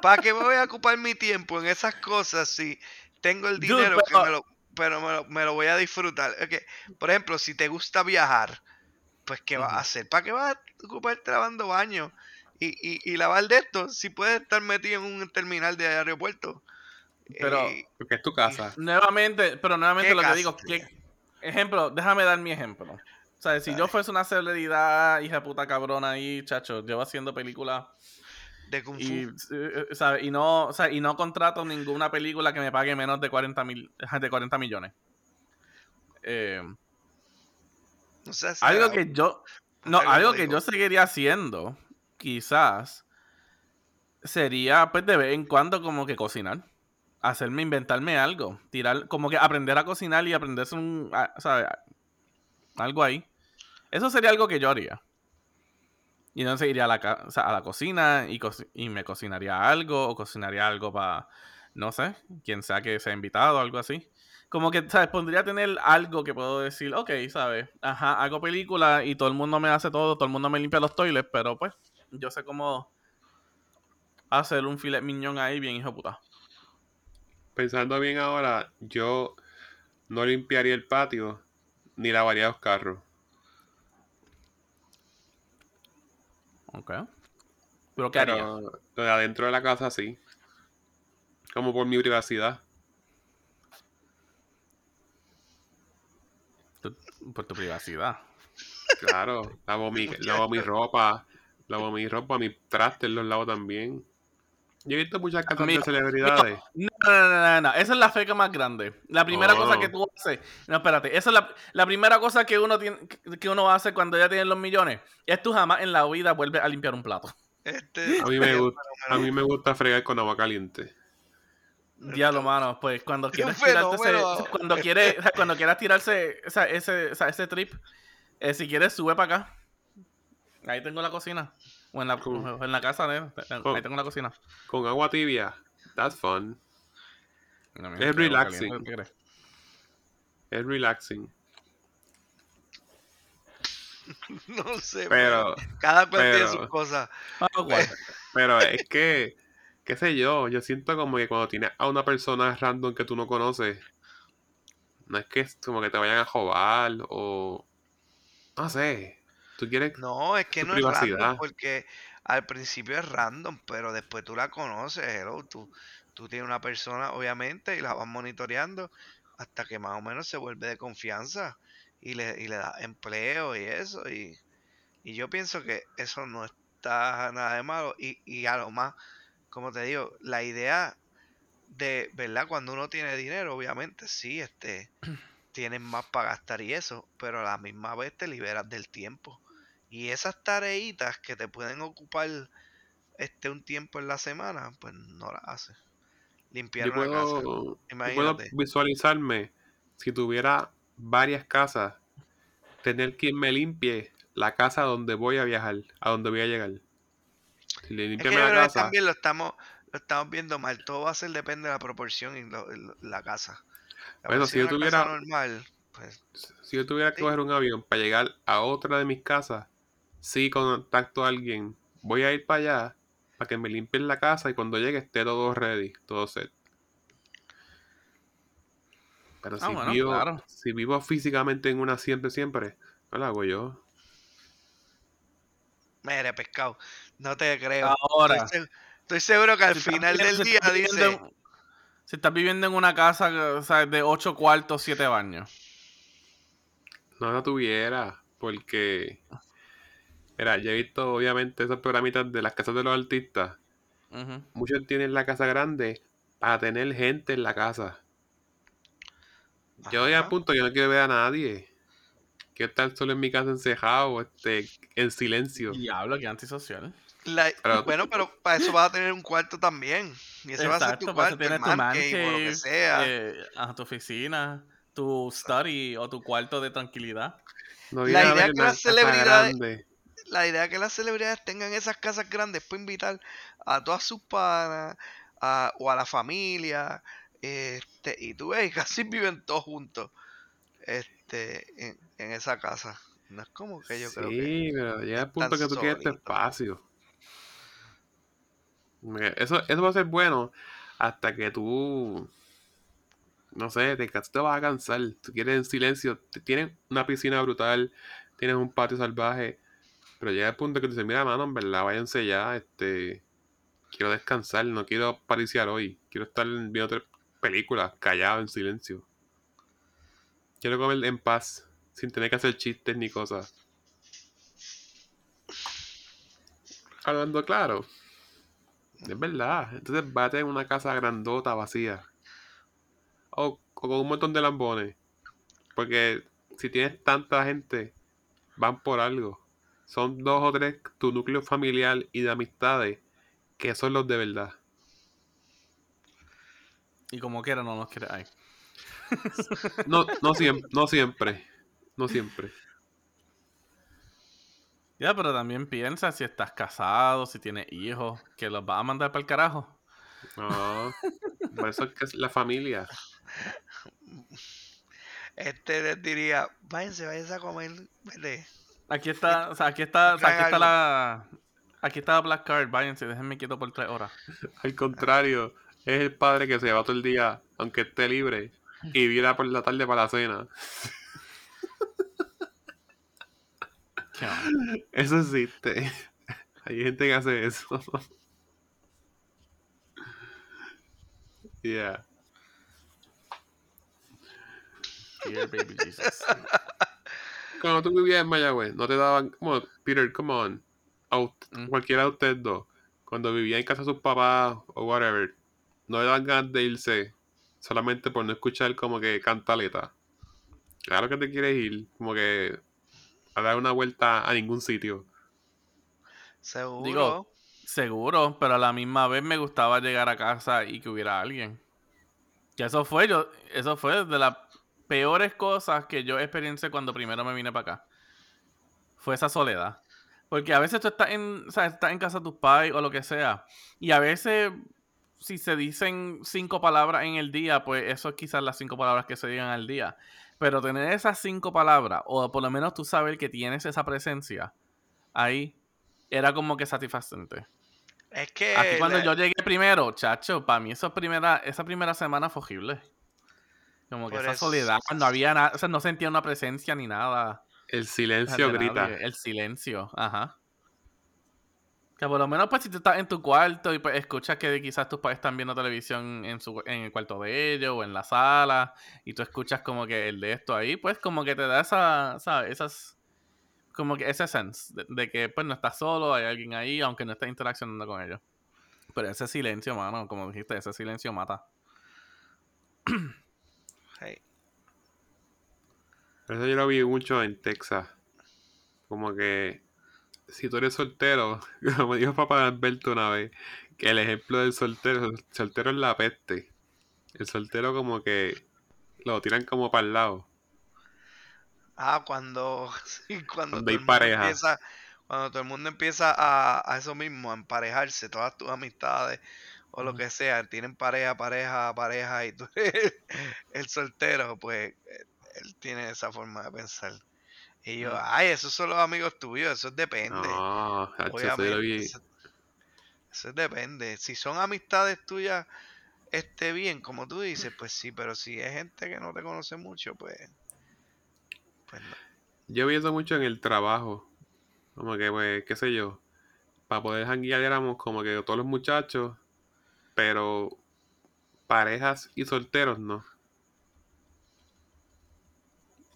¿Para qué me voy a ocupar mi tiempo en esas cosas si tengo el Dude, dinero que pero- me lo, pero me lo, me lo voy a disfrutar? Ok, Por ejemplo, si te gusta viajar, pues ¿qué vas a hacer? ¿Para qué vas a ocuparte lavando baños y, y, y lavar de esto? Si puedes estar metido en un terminal de aeropuerto. Pero- Eh, Porque es tu casa. Nuevamente, pero nuevamente ¿Qué lo que digo, que, ejemplo, déjame dar mi ejemplo. O sea, si yo fuese una celebridad, hija de puta cabrona ahí, chacho, llevo haciendo películas de Kung Fu. y, eh, eh, ¿sabe? y no, o sea, y no contrato ninguna película que me pague menos de 40 mil, de 40 millones. Eh, No sé, algo que yo, no, algo que yo seguiría haciendo, quizás, sería pues de vez en cuando como que cocinar. Hacerme, inventarme algo. Tirar, como que aprender a cocinar y aprenderse un, ¿sabes? Algo ahí. Eso sería algo que yo haría. Y entonces iría a la, o a la cocina y, y me cocinaría algo o cocinaría algo para, no sé, quien sea que sea invitado o algo así. Como que, ¿sabes? Pondría a tener algo que puedo decir, ok, ¿sabes? Ajá, hago película y todo el mundo me hace todo, todo el mundo me limpia los toilets, pero pues, yo sé cómo hacer un filet miñón ahí bien hijo puta. Pensando bien ahora, yo no limpiaría el patio ni lavaría los carros. Ok. Pero ¿qué haría? Pero adentro de la casa sí. Como por mi privacidad. Por tu privacidad. Claro. Lavo mi, lavo mi ropa. Lavo mi ropa, mis trastes los lavo también. Yo he visto muchas casas de celebridades. [LAUGHS] No, no, no, no, no, Esa es la feca más grande. La primera cosa que Oh. tú haces. No, espérate. Esa es la, la primera cosa que uno tiene, que- que uno hace cuando ya tiene los millones. Es tú jamás en la vida vuelves a limpiar un plato. Este, A mí me gusta, a mí me gusta fregar con agua caliente. Diablo, mano. Pues cuando [LAUGHS] un quieres tirarte ese, cuando quieres, cuando quieras tirarse ese, ese trip, eh, si quieres sube para acá. Ahí tengo la cocina. O en la, Cool. o en la casa, ¿eh? Ahí tengo la cocina. Con agua tibia. That's fun. No, Es relaxing. Es [LAUGHS] relaxing. no sé, Pero, cada cual tiene pero- sus cosas. Ah, guay. pero [LAUGHS] es que, qué sé yo, yo siento como que cuando tienes a una persona random que tú no conoces, no es que es como que te vayan a jobar o no sé. Tú quieres No, es que no es random porque al principio es random, pero después tú la conoces, hello, tú, tú tienes una persona, obviamente, y la vas monitoreando hasta que más o menos se vuelve de confianza y le, y le da empleo y eso. Y, y yo pienso que eso no está nada de malo. Y, y a lo más, como te digo, la idea de, ¿verdad? Cuando uno tiene dinero, obviamente, sí, este, [CLEARS THROAT] tienes más para gastar y eso, pero a la misma vez te liberas del tiempo. Y esas tareitas que te pueden ocupar esté un tiempo en la semana, pues no la hace. Yo Limpiar una casa. puedo, yo puedo Imagínate. visualizarme si tuviera varias casas, tener quien me limpie la casa donde voy a viajar, a donde voy a llegar. Si le Es que limpian yo la casa, también lo estamos, lo estamos viendo mal. Todo va a ser depende de la proporción y lo- lo- la casa. La Bueno, si yo tuviera- normal, pues si yo tuviera que Sí. coger un avión para llegar a otra de mis casas, sí contacto a alguien, voy a ir para allá para que me limpien la casa y cuando llegue esté todo ready, todo set. Pero Ah, si, bueno, vivo, claro. si vivo físicamente en una siempre, siempre, no lo hago yo. mire, pescado. No te creo. Ahora, Estoy, seg- estoy seguro que al si final del si día viviendo dice, en- si estás viviendo en una casa o sea, de 8 cuartos, 7 baños. No la tuviera, porque. Mira, yo he visto obviamente esos programitas de las casas de los artistas. Muchos tienen la casa grande para tener gente en la casa. Yo ya a punto, yo no quiero ver a nadie. Quiero estar solo en mi casa encejado, este, en silencio. Diablo, que antisocial. La- Pero- bueno, pero para eso vas a tener un cuarto también. Y ese va a ser tu Exacto, para eso cuarto, tu man cave o lo que sea. eh, tu oficina, tu study o tu cuarto de tranquilidad. No La idea que una las celebridades-. La idea que las celebridades tengan esas casas grandes para invitar a todas sus panas a- o a la familia. Este, y tú ves, [LAUGHS] casi viven todos juntos este, en, en esa casa. No es como que yo creo que. Sí, pero llega el punto que tú quieres solito. espacio. Eso, eso va a ser bueno hasta que tú, no sé, te, te vas a cansar. Tú quieres en silencio. Tienes una piscina brutal, tienes un patio salvaje, pero llega el punto que tú dices, mira, mano, en verdad, váyanse ya, este, quiero descansar, no quiero pariciar hoy, quiero estar viendo otra película, callado, en silencio. Quiero comer en paz, sin tener que hacer chistes ni cosas. Hablando claro. Es verdad. Entonces va a tener una casa grandota vacía. O, o con un montón de lambones. Porque si tienes tanta gente, van por algo. Son dos o tres tu núcleo familiar y de amistades que son los de verdad. Y como quiera, no nos quiere. [LAUGHS] No, no siempre, no siempre. No siempre. Ya, pero también piensa si estás casado, si tienes hijos, que los vas a mandar para el carajo. No. Por eso es que es la familia. Este les diría, váyanse, váyanse a comer, vete. Aquí está, o sea, aquí está, o sea, aquí está la. Aquí está la Black Card, váyanse, déjenme quieto por tres horas. [LAUGHS] Al contrario, es el padre que se va todo el día, aunque esté libre, y viene por la tarde para la cena. [LAUGHS] Eso existe. [LAUGHS] Hay gente que hace eso. Yeah. Dear baby Jesus. Cuando tú vivías en Mayagüez, no te daban, como, Peter, come on. A ust- Mm. Cualquiera de ustedes dos, cuando vivía en casa de sus papás o whatever, no le dan ganas de irse solamente por no escuchar como que cantaleta. Claro que te quieres ir, como que a dar una vuelta a ningún sitio. Seguro. Digo, Seguro, pero a la misma vez me gustaba llegar a casa y que hubiera alguien. Que eso fue yo, eso fue de las peores cosas que yo experiencié cuando primero me vine para acá. Fue esa soledad. Porque a veces tú estás en, o sea, estás en casa de tus pais o lo que sea. Y a veces, si se dicen cinco palabras en el día, pues eso es quizás las cinco palabras que se digan al día. Pero tener esas cinco palabras, o por lo menos tú saber que tienes esa presencia ahí, era como que satisfacente. es que Aquí cuando la- yo llegué primero, chacho, para mí esa primera, esa primera semana fue horrible. Como que Por esa eso- soledad, no había nada, o sea, no sentía una presencia ni nada. El silencio grita. El silencio, ajá. Que por lo menos, pues, si tú estás en tu cuarto y pues, escuchas que quizás tus padres están viendo televisión en, su, en el cuarto de ellos o en la sala y tú escuchas como que el de esto ahí, pues, como que te da esa, ¿sabes? Esas, como que ese sense de, de que, pues, no estás solo, hay alguien ahí, aunque no estés interaccionando con ellos. Pero ese silencio, mano, como dijiste, ese silencio mata. [CLEARS THROAT] Eso yo lo vi mucho en Texas. Como que si tú eres soltero, [LAUGHS] como dijo papá Alberto una vez, que el ejemplo del soltero, el soltero es la peste. El soltero como que lo tiran como para el lado. Ah, cuando, [LAUGHS] cuando, Cuando todo hay el mundo pareja. empieza, cuando todo el mundo empieza a, a eso mismo, a emparejarse, todas tus amistades o lo que sea, tienen pareja, pareja, pareja, y tú eres [LAUGHS] el soltero, pues eh, él tiene esa forma de pensar. Y yo, Mm. ay, esos son los amigos tuyos, eso depende. No, Obviamente, vi. eso, eso depende. Si son amistades tuyas, esté bien, como tú dices, pues sí, pero si es gente que no te conoce mucho, pues, pues no. Yo vi eso mucho en el trabajo. Como que, pues, qué sé yo. Para poder janguear éramos como que todos los muchachos, pero parejas y solteros no.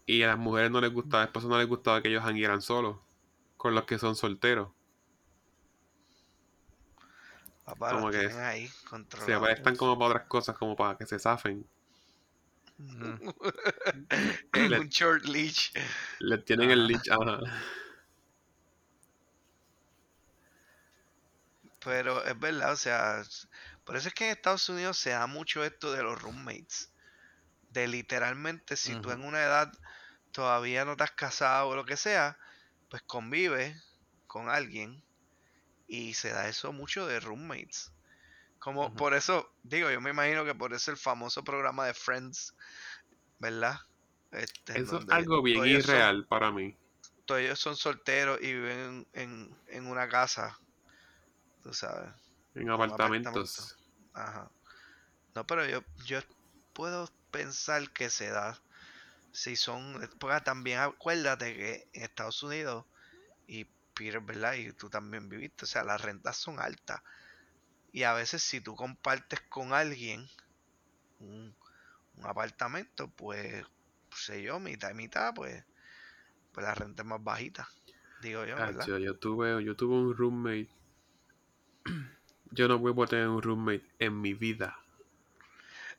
Y a las mujeres no les gustaba, a las esposas no les gustaba que ellos janguearan solos, con los que son solteros. Papá, Como que ahí Se prestan como para otras cosas, como para que se zafen. Ujú. [LAUGHS] en Le- un short leash. Les tienen el leash. Ajá. Pero es verdad, o sea, por eso es que en Estados Unidos se da mucho esto de los roommates. De literalmente, si tú Ujú. en una edad todavía no te has casado o lo que sea, pues convive con alguien y se da eso mucho de roommates. Como por eso, digo, yo me imagino que por eso el famoso programa de Friends, ¿verdad? Este, Eso es algo bien son- irreal para mí. todos ellos son solteros y viven en, en- en una casa, tú sabes. En apartamentos. Ajá. No, pero yo, yo puedo pensar que se da. Si son. Porque también acuérdate que en Estados Unidos, y Peter, ¿verdad? Y tú también viviste, o sea, las rentas son altas. Y a veces si tú compartes con alguien un, un apartamento, pues, sé yo, mitad y mitad, pues, pues la renta es más bajita. Digo yo, ¿verdad? Hacho, yo tuve, yo tuve un roommate. Yo no vuelvo a tener un roommate en mi vida.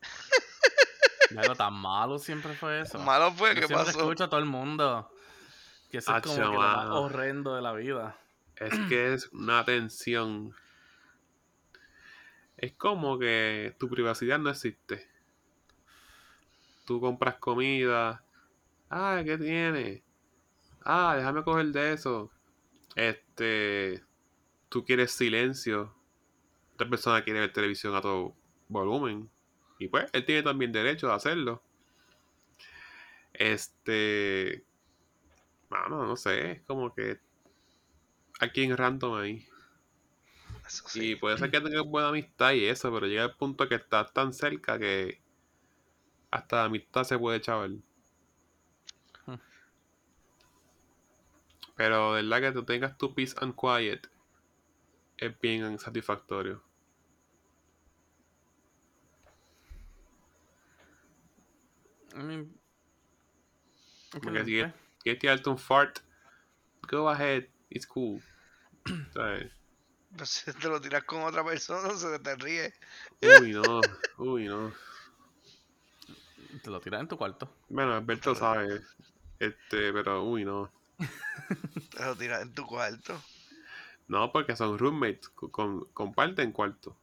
[LAUGHS] Algo tan malo siempre fue eso. Malo fue, Yo ¿qué siempre pasó? escucho a todo el mundo que eso es como que lo más horrendo de la vida. Es que es una tensión. Es como que tu privacidad no existe. Tú compras comida. Ah, ¿qué tiene? Ah, déjame coger de eso. Este. Tú quieres silencio. Otra persona quiere ver televisión a todo volumen. Y pues, él tiene también derecho a hacerlo. Este. Mano, no sé. Es como que. Aquí en random ahí. Eso Y sí. puede ser que tengas buena amistad y eso, pero llega el punto que estás tan cerca que hasta la amistad se puede chaval. Hmm. Pero de verdad que tú tengas tu peace and quiet es bien satisfactorio. I mean, Porque no si quieres tirarte un fart, go ahead, it's cool. ¿Sabes? Pero si te lo tiras con otra persona, [LAUGHS] se te ríe. Uy, no, [LAUGHS] uy, no. Te lo tiras en tu cuarto. Bueno, Alberto sabe, este, pero uy, no. [LAUGHS] Te lo tiras en tu cuarto. No, porque son roommates, co- con, comparten cuarto.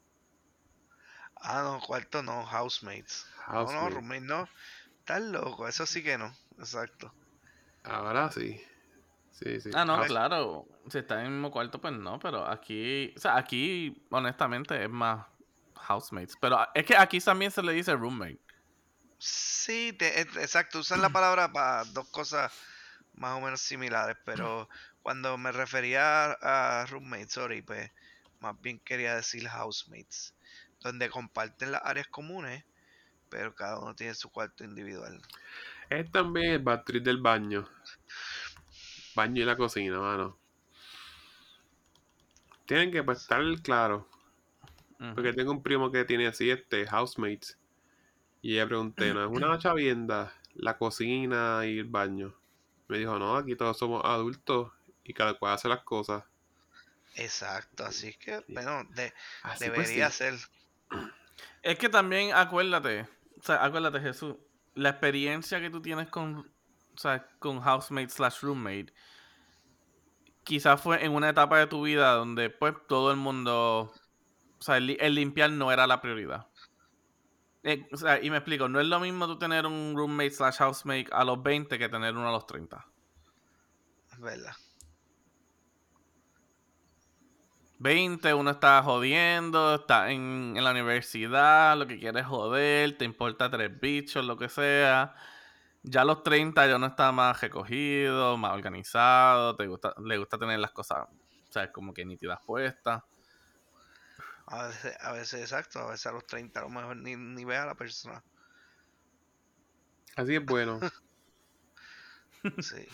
Ah, no, cuarto no, housemates. No, no, Housemate. roommate no. Estás loco, eso sí que no. Exacto. Ahora sí. Sí, sí. Ah, no, claro. Si está en el mismo cuarto, pues no, pero aquí, o sea, aquí, honestamente, es más housemates. Pero es que aquí también se le dice roommate. Sí, te- es- exacto, usan la palabra para dos cosas más o menos similares, pero cuando me refería a, a roommates, sorry, pues más bien quería decir housemates, donde comparten las áreas comunes, pero cada uno tiene su cuarto individual. Es también el batriz del baño. Baño y la cocina, mano. Tienen que pues, estar claro. Porque tengo un primo que tiene así, este, housemates. Y le pregunté, ¿no es una [CLEARS THROAT] chavienda la cocina y el baño? Me dijo, no, aquí todos somos adultos y cada cual hace las cosas. Exacto, así que, bueno, de- Así pues, debería sí. ser. Es que también acuérdate, o sea, acuérdate Jesús, la experiencia que tú tienes con, o sea, con housemate slash roommate, quizás fue en una etapa de tu vida donde pues todo el mundo, o sea, el, el limpiar no era la prioridad. Eh, y me explico, no es lo mismo tú tener un roommate slash housemate a los 20 que tener uno a los 30. Es verdad. 20, uno está jodiendo, está en, en la universidad, lo que quiere es joder, te importa tres bichos, lo que sea. Ya a los 30 ya no está más recogido, más organizado, te gusta, le gusta tener las cosas, o sea, como que nítidas puestas. A veces, a veces exacto, a veces a los 30 a lo mejor ni, ni ve a la persona. Así es bueno. [LAUGHS] Sí.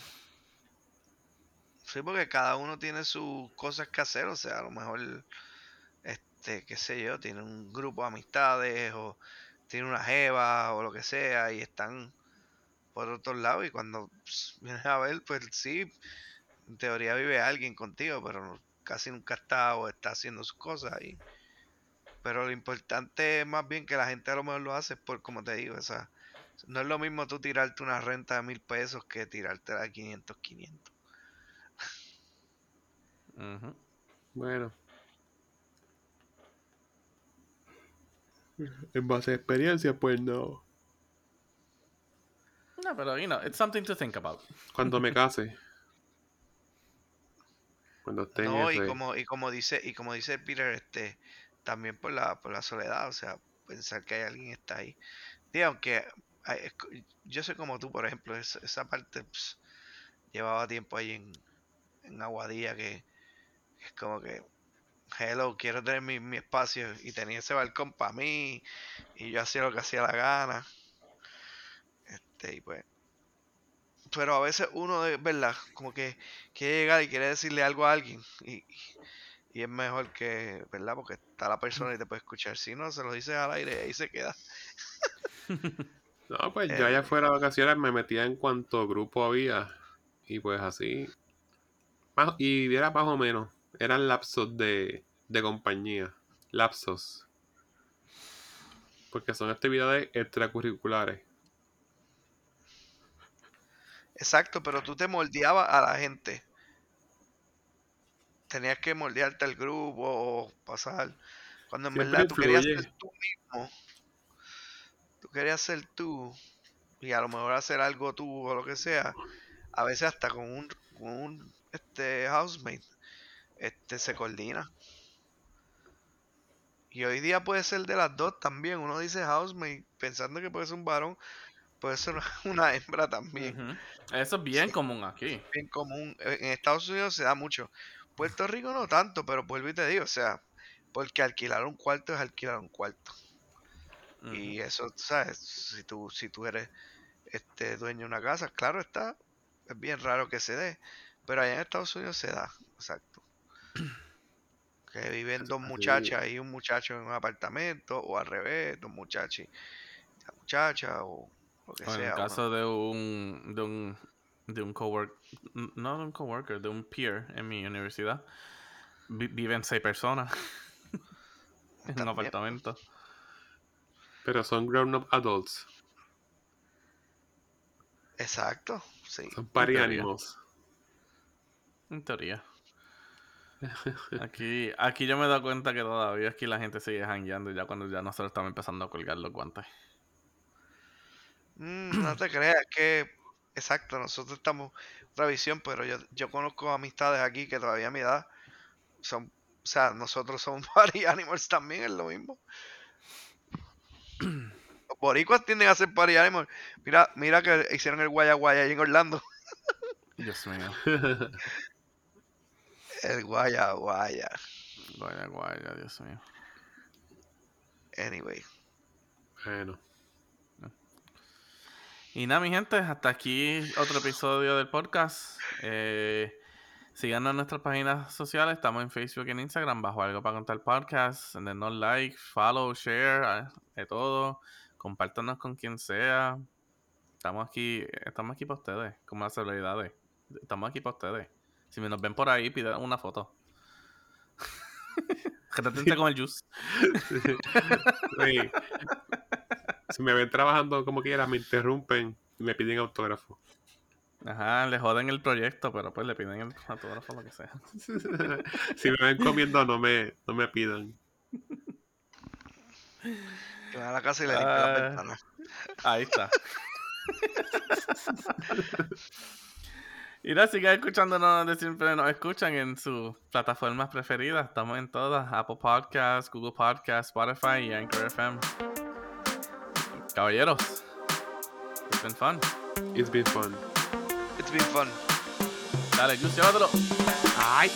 Sí, porque cada uno tiene sus cosas que hacer, o sea, a lo mejor, este, qué sé yo, tiene un grupo de amistades o tiene una jeva o lo que sea y están por otro lado y cuando vienes a ver, pues sí, en teoría vive alguien contigo, pero casi nunca está o está haciendo sus cosas ahí. Pero lo importante es más bien que la gente a lo mejor lo hace por, como te digo, o sea, no es lo mismo tú tirarte una renta de mil pesos que tirarte de 500, 500. Bueno. En base a experiencia, pues no. No, pero, you know, it's something to think about. Cuando me case. Cuando esté en No, y ese- como, y como dice, y como dice Peter, este, también por la, por la soledad, o sea, pensar que hay alguien que está ahí. Digo, aunque hay- yo soy como tú, por ejemplo, es- esa parte pues, llevaba tiempo ahí en, en Aguadilla que, que es como que, hello, quiero tener mi, mi espacio y tenía ese balcón para mí y yo hacía lo que hacía la gana. Este, y pues. Pero a veces uno, verdad, como que quiere llegar y quiere decirle algo a alguien y, y es mejor que, ¿verdad? Porque está la persona y te puede escuchar. Si no, se lo dices al aire y ahí se queda. [LAUGHS] No, pues Eh, yo allá fuera de vacaciones me metía en cuanto grupo había. Y pues así. Y era más o menos. Eran lapsos de, de compañía. Lapsos. Porque son actividades extracurriculares. Exacto, pero tú te moldeabas a la gente. Tenías que moldearte al grupo o pasar. Cuando en Siempre verdad tú querías ser tú mismo. Tú querías ser tú. Y a lo mejor hacer algo tú o lo que sea. A veces hasta con un, con un este, housemate. Este se coordina. Y hoy día puede ser de las dos también. Uno dice housemate pensando que puede ser un varón. Puede ser [LAUGHS] una hembra también. Eso es bien Sí. común aquí. bien común. eh, En Estados Unidos se da mucho. Puerto Rico no tanto, pero vuelvo y te digo, o sea, porque alquilar un cuarto es alquilar un cuarto. Y eso, ¿sabes? Si tú, si tú eres este dueño de una casa, claro está, es bien raro que se dé, pero allá en Estados Unidos se da, exacto. Que viven dos muchachas y un muchacho en un apartamento, o al revés, dos muchachos y la muchacha, o lo que O en sea. el uno- caso de un, de un, de un coworker, no de un coworker, de un peer en mi universidad, vi- viven seis personas [LAUGHS] en un También. apartamento. Pero son grown up adults. Exacto, sí. Son animals. En teoría. Aquí, aquí yo me he dado cuenta que todavía aquí la gente sigue jangueando ya cuando ya nosotros estamos empezando a colgar los guantes. Mm, no te creas, que exacto, nosotros estamos otra visión, pero yo, yo conozco amistades aquí que todavía a mi edad son, o sea, nosotros somos [LAUGHS] party animals también, es lo mismo. Los boricuas tienden a ser party animals. Mira, mira que hicieron el guaya guaya ahí en Orlando. Dios mío. [LAUGHS] El guaya guaya. Guaya, guaya, Dios mío. Anyway, bueno. Y nada, mi gente, hasta aquí otro episodio del podcast. Eh, síganos en nuestras páginas sociales. Estamos en Facebook y en Instagram bajo algo para contar podcast. Denos like, follow, share, eh, de todo. Compártanos con quien sea. Estamos aquí, estamos aquí para ustedes, como las celebridades. Estamos aquí para ustedes. Si me nos ven por ahí, pidan una foto. [LAUGHS] Retente con el juice. Sí. Si me ven trabajando como quiera, me interrumpen y me piden autógrafo. Ajá, le joden el proyecto, pero pues le piden el fotógrafo lo que sea. [LAUGHS] si me ven comiendo, no me, no me pidan. Que va a la casa y le limpia la Ah. ventana. Ahí está. [LAUGHS] y nada, sigan escuchándonos donde siempre nos escuchan en sus plataformas preferidas. Estamos en todas: Apple Podcasts, Google Podcasts, Spotify y Anchor FM. Caballeros, it's been fun. It's been fun. It's been fun. Dale, Gus, llévatelo. Ay.